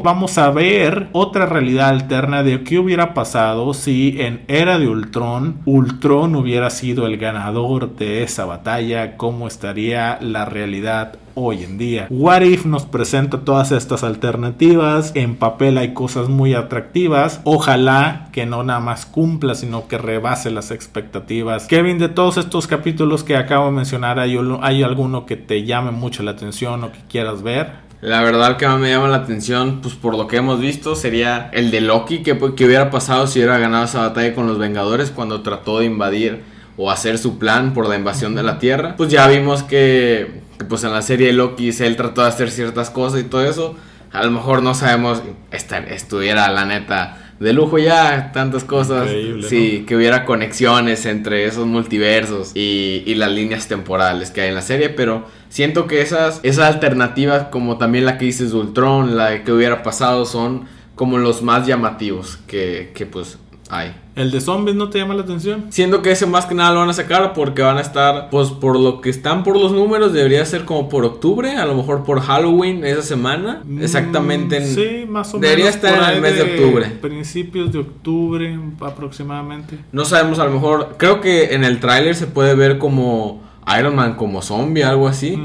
vamos a ver otra realidad alterna de qué hubiera pasado si en Era de Ultron, Ultron hubiera sido el ganador de esa batalla, cómo estaría la realidad hoy en día. What If nos presenta todas estas alternativas. En papel hay cosas muy atractivas. Ojalá que no nada más cumpla, sino que rebase las expectativas. Kevin, de todos estos capítulos que acabo de mencionar, ¿hay, hay alguno que te llame mucho la atención o que quieras ver? La verdad que más me llama la atención, pues por lo que hemos visto, sería el de Loki, que, que hubiera pasado si hubiera ganado esa batalla con los Vengadores cuando trató de invadir o hacer su plan por la invasión de la Tierra. Pues ya vimos que, pues en la serie de Loki él trató de hacer ciertas cosas y todo eso. A lo mejor no sabemos, estuviera la neta de lujo ya, tantas cosas. sí, que hubiera conexiones entre esos multiversos y, y, las líneas temporales que hay en la serie, pero siento que esas, esas alternativas, como también la que dices de Ultron, la que hubiera pasado, son como los más llamativos que, que pues hay. ¿El de zombies no te llama la atención? Siento que ese más que nada lo van a sacar porque van a estar, pues por lo que están por los números, debería ser como por octubre, a lo mejor por Halloween esa semana. Mm, Exactamente en. Sí, más o menos. Debería estar en el mes de, octubre. Principios de octubre aproximadamente. No sabemos, a lo mejor. Creo que en el tráiler se puede ver como Iron Man como zombie, algo así.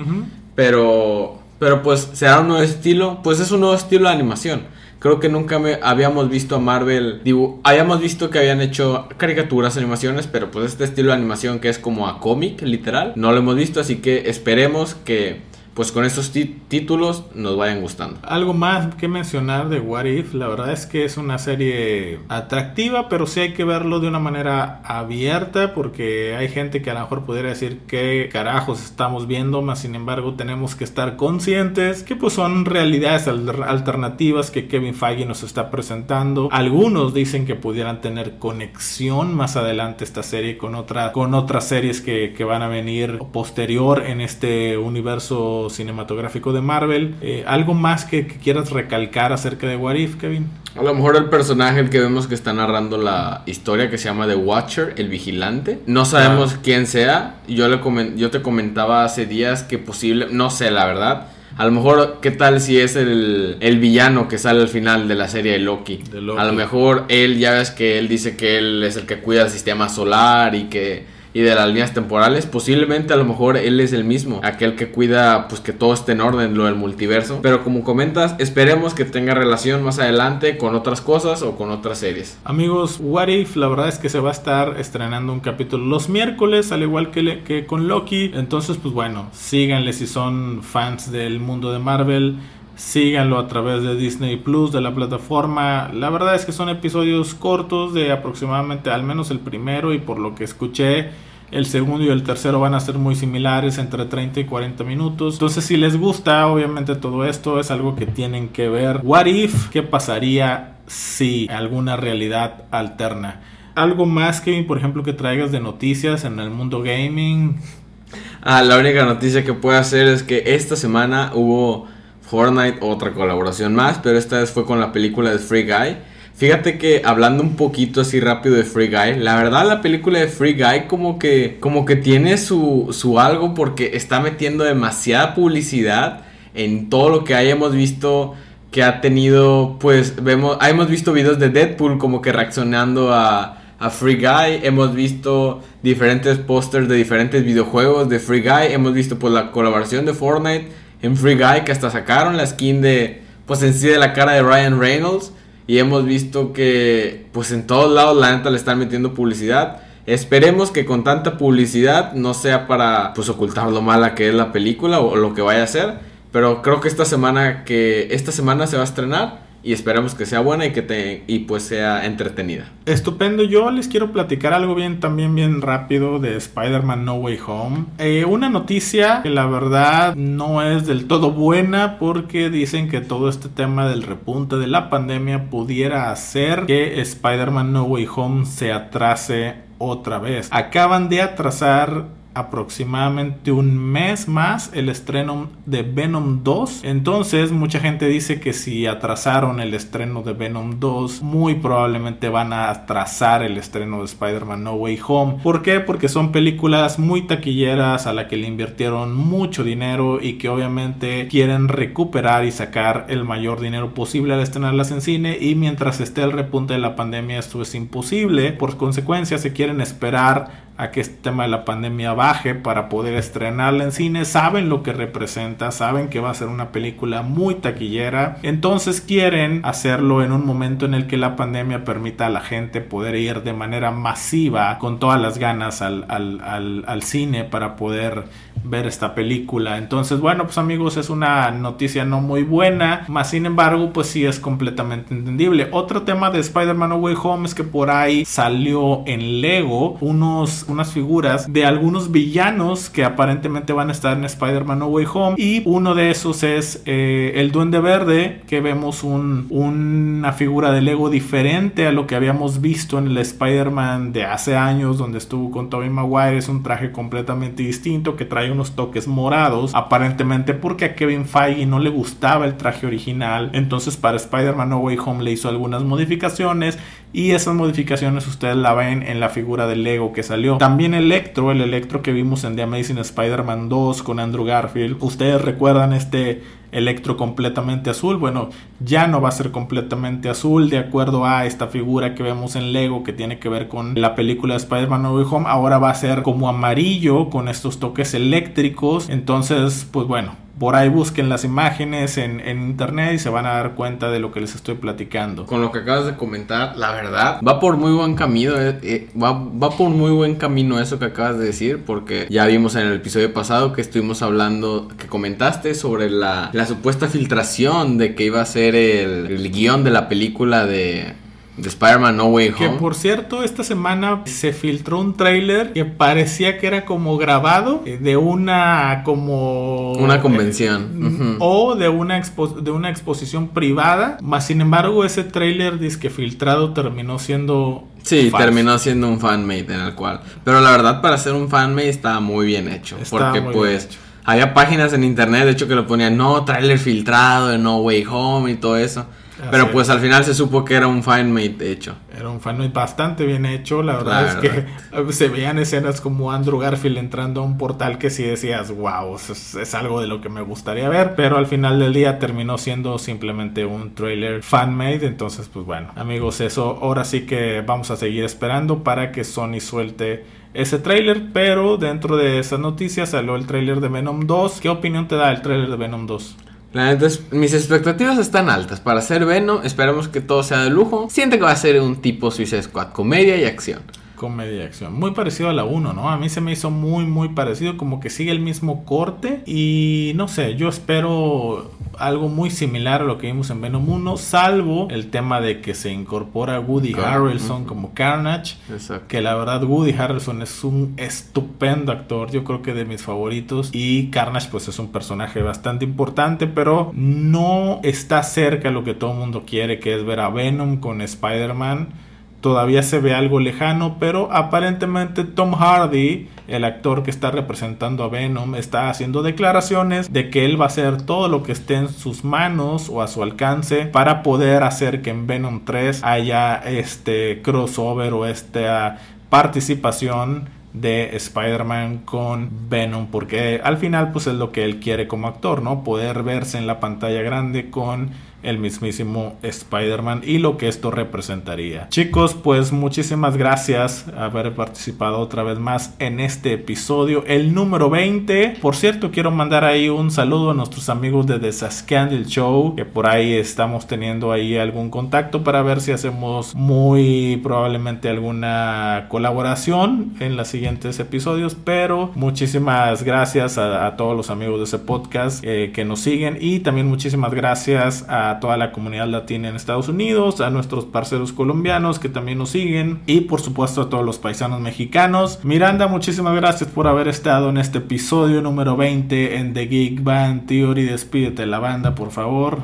Pero. Pero pues será un nuevo estilo. Pues es un nuevo estilo de animación. Creo que nunca me habíamos visto a Marvel. Habíamos visto que habían hecho caricaturas, animaciones, pero pues este estilo de animación que es como a cómic, literal, no lo hemos visto, así que esperemos que pues con estos títulos nos vayan gustando. Algo más que mencionar de What If, la verdad es que es una serie atractiva, pero sí hay que verlo de una manera abierta porque hay gente que a lo mejor pudiera decir qué carajos estamos viendo, más sin embargo tenemos que estar conscientes que pues son realidades alternativas que Kevin Feige nos está presentando. Algunos dicen que pudieran tener conexión más adelante esta serie con, otra, con otras series que, que van a venir posterior en este universo cinematográfico de Marvel. Eh, ¿Algo más que, quieras recalcar acerca de What If, Kevin? A lo mejor el personaje el que vemos que está narrando la historia que se llama The Watcher, el vigilante. No sabemos ah. quién sea. Yo, le yo te comentaba hace días que posible, no sé la verdad. A lo mejor, ¿qué tal si es el, el, villano que sale al final de la serie de Loki? A lo mejor él, ya ves que él dice que él es el que cuida el sistema solar y que y de las líneas temporales. Posiblemente a lo mejor él es el mismo, aquel que cuida pues que todo esté en orden, lo del multiverso. Pero como comentas, esperemos que tenga relación más adelante con otras cosas o con otras series. Amigos, What If, la verdad es que se va a estar estrenando un capítulo los miércoles, al igual que, que con Loki. Entonces, pues bueno, síganle si son fans del mundo de Marvel. Síganlo a través de Disney Plus, de la plataforma. La verdad es que son episodios cortos de aproximadamente al menos el primero y por lo que escuché el segundo y el tercero van a ser muy similares, entre 30 y 40 minutos. Entonces, si les gusta, obviamente todo esto es algo que tienen que ver. What if? ¿Qué pasaría si alguna realidad alterna? Algo más, Kevin, por ejemplo, que traigas de noticias en el mundo gaming. Ah, la única noticia que puedo hacer es que esta semana hubo Fortnite, otra colaboración más, pero esta vez fue con la película de Free Guy. Fíjate que hablando un poquito así rápido de Free Guy, la verdad la película de Free Guy como que, como que tiene su, su algo porque está metiendo demasiada publicidad en todo lo que hayamos visto que ha tenido, pues vemos, hemos visto videos de Deadpool como que reaccionando a, a Free Guy, hemos visto diferentes pósters de diferentes videojuegos de Free Guy, hemos visto pues la colaboración de Fortnite en Free Guy que hasta sacaron la skin de pues en sí de la cara de Ryan Reynolds. Y hemos visto que pues en todos lados la neta le están metiendo publicidad. Esperemos que con tanta publicidad no sea para pues ocultar lo mala que es la película o lo que vaya a ser, pero creo que esta semana que esta semana se va a estrenar y esperamos que sea buena y que te y pues sea entretenida. Estupendo, yo les quiero platicar algo bien también bien rápido de Spider-Man No Way Home. Eh, una noticia que la verdad no es del todo buena porque dicen que todo este tema del repunte de la pandemia pudiera hacer que Spider-Man No Way Home se atrase otra vez. Acaban de atrasar aproximadamente un mes más el estreno de Venom 2. Entonces mucha gente dice que si atrasaron el estreno de Venom 2, muy probablemente van a atrasar el estreno de Spider-Man No Way Home. ¿Por qué? Porque son películas muy taquilleras a la que le invirtieron mucho dinero y que obviamente quieren recuperar y sacar el mayor dinero posible al estrenarlas en cine y mientras esté el repunte de la pandemia esto es imposible. Por consecuencia se quieren esperar a que este tema de la pandemia baje para poder estrenarla en cine. Saben lo que representa, saben que va a ser una película muy taquillera. Entonces quieren hacerlo en un momento en el que la pandemia permita a la gente poder ir de manera masiva, con todas las ganas al, al, al, cine para poder ver esta película. Entonces, bueno, pues amigos, es una noticia no muy buena, más sin embargo, pues sí es completamente entendible. Otro tema de Spider-Man No Way Home es que por ahí salió en Lego unos unas figuras de algunos villanos que aparentemente van a estar en Spider-Man No Way Home. Y uno de esos es eh, el Duende Verde, que vemos un, una figura de Lego diferente a lo que habíamos visto en el Spider-Man de hace años, donde estuvo con Tobey Maguire. Es un traje completamente distinto que trae unos toques morados, aparentemente porque a Kevin Feige no le gustaba el traje original. Entonces, para Spider-Man No Way Home le hizo algunas modificaciones y esas modificaciones ustedes la ven en la figura de Lego que salió. También Electro, el Electro que vimos en The Amazing Spider-Man 2 con Andrew Garfield. Ustedes recuerdan este Electro completamente azul. Bueno, ya no va a ser completamente azul de acuerdo a esta figura que vemos en Lego que tiene que ver con la película de Spider-Man No Way Home. Ahora va a ser como amarillo con estos toques eléctricos. Entonces, pues bueno, por ahí busquen las imágenes en, internet y se van a dar cuenta de lo que les estoy platicando. Con lo que acabas de comentar, la verdad, va por muy buen camino, eh, eh, va, va, por muy buen camino eso que acabas de decir, porque ya vimos en el episodio pasado que estuvimos hablando, que comentaste sobre la, la supuesta filtración de que iba a ser el, el guion de la película de de Spider-Man No Way Home. Que por cierto, esta semana se filtró un tráiler que parecía que era como grabado de una como una convención eh, o de una de una exposición privada, más sin embargo ese tráiler disque filtrado terminó siendo Sí, terminó siendo un fanmade en el cual. Pero la verdad para ser un fanmade estaba muy bien hecho, porque pues había páginas en internet de hecho que lo ponían no tráiler filtrado de No Way Home y todo eso. Pero pues al final se supo que era un fanmate hecho. Era un fanmate bastante bien hecho. La verdad es que se veían escenas como Andrew Garfield entrando a un portal que sí decías, wow, es, es, algo de lo que me gustaría ver. Pero al final del día terminó siendo simplemente un trailer fanmade. Entonces, pues bueno, amigos, eso ahora sí que vamos a seguir esperando para que Sony suelte ese trailer, pero dentro de esa noticia salió el trailer de Venom 2. ¿Qué opinión te da el trailer de Venom 2? Entonces, mis expectativas están altas. Para ser Venom, esperemos que todo sea de lujo. Siente que va a ser un tipo Suicide Squad, comedia y acción. Comedia y acción. Muy parecido a la 1, ¿no? A mí se me hizo muy, muy parecido. Como que sigue el mismo corte. Y no sé, yo espero algo muy similar a lo que vimos en Venom 1. Salvo el tema de que se incorpora Woody Harrelson como Carnage. Exacto. Que la verdad, Woody Harrelson es un estupendo actor. Yo creo que de mis favoritos. Y Carnage, pues es un personaje bastante importante. Pero no está cerca lo que todo el mundo quiere, que es ver a Venom con Spider-Man todavía se ve algo lejano, pero aparentemente Tom Hardy, el actor que está representando a Venom, está haciendo declaraciones de que él va a hacer todo lo que esté en sus manos o a su alcance para poder hacer que en Venom 3 haya este crossover o esta participación de Spider-Man con Venom porque al final pues es lo que él quiere como actor, ¿no? Poder verse en la pantalla grande con el mismísimo Spider-Man y lo que esto representaría. Chicos, pues muchísimas gracias haber participado otra vez más en este episodio, el número 20. Por cierto, quiero mandar ahí un saludo a nuestros amigos de The Scandal Show, que por ahí estamos teniendo ahí algún contacto para ver si hacemos muy probablemente alguna colaboración en los siguientes episodios, pero muchísimas gracias a, todos los amigos de ese podcast eh, que nos siguen y también muchísimas gracias a toda la comunidad latina en Estados Unidos, a nuestros parceros colombianos que también nos siguen y por supuesto a todos los paisanos mexicanos. Miranda, muchísimas gracias por haber estado en este episodio número 20 en The Geek Band Theory. Despídete la banda, por favor.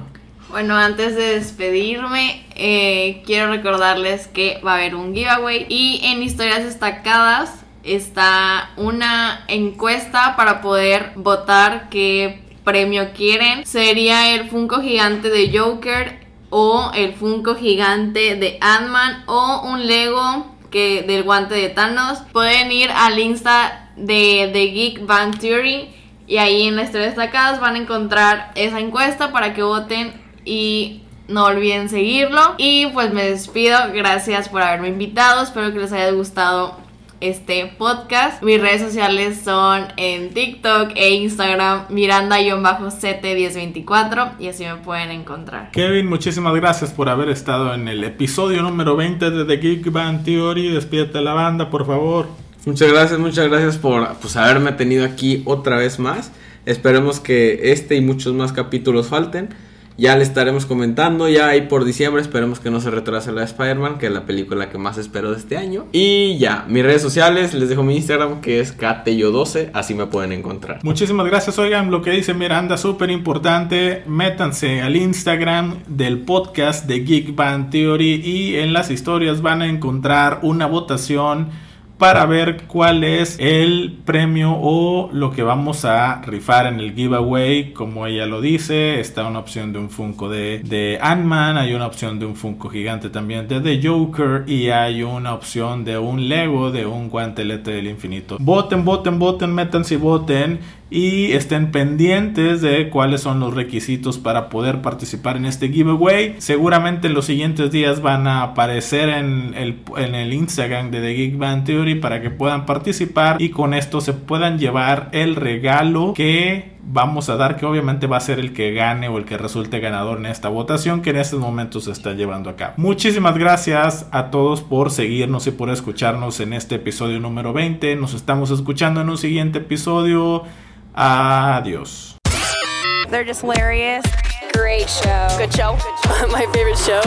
Bueno, antes de despedirme, eh, quiero recordarles que va a haber un giveaway y en historias destacadas está una encuesta para poder votar que premio quieren. Sería el Funko gigante de Joker o el Funko gigante de Ant-Man o un Lego que del guante de Thanos. Pueden ir al Insta de, The Geek Bang Theory y ahí en las tres destacadas van a encontrar esa encuesta para que voten y no olviden seguirlo. Y pues me despido. Gracias por haberme invitado. Espero que les haya gustado este podcast. Mis redes sociales son en TikTok e Instagram Miranda-CT1024 y así me pueden encontrar. Kevin, muchísimas gracias por haber estado en el episodio número 20 de The Geek Band Theory. Despídete la banda, por favor. Muchas gracias, muchas gracias por pues, haberme tenido aquí otra vez más. Esperemos que este y muchos más capítulos falten. Ya le estaremos comentando, ya ahí por diciembre, esperemos que no se retrase la de Spider-Man, que es la película que más espero de este año. Y ya, mis redes sociales, les dejo mi Instagram que es kateyo12, así me pueden encontrar. Muchísimas gracias, oigan, lo que dice Miranda, súper importante, métanse al Instagram del podcast de Geek Band Theory y en las historias van a encontrar una votación para ver cuál es el premio o lo que vamos a rifar en el giveaway. Como ella lo dice, está una opción de un Funko de, de Ant-Man, hay una opción de un Funko gigante también de The Joker y hay una opción de un Lego de un guantelete del infinito. Voten, voten, voten, métanse y voten y estén pendientes de cuáles son los requisitos para poder participar en este giveaway. Seguramente en los siguientes días van a aparecer en el, en el Instagram de The Geek Band Theory para que puedan participar y con esto se puedan llevar el regalo que vamos a dar que obviamente va a ser el que gane o el que resulte ganador en esta votación que en estos momentos se está llevando a cabo. Muchísimas gracias a todos por seguirnos y por escucharnos en este episodio número 20. Nos estamos escuchando en un siguiente episodio. Adiós. They're just hilarious. Great show. Good show. My favorite show.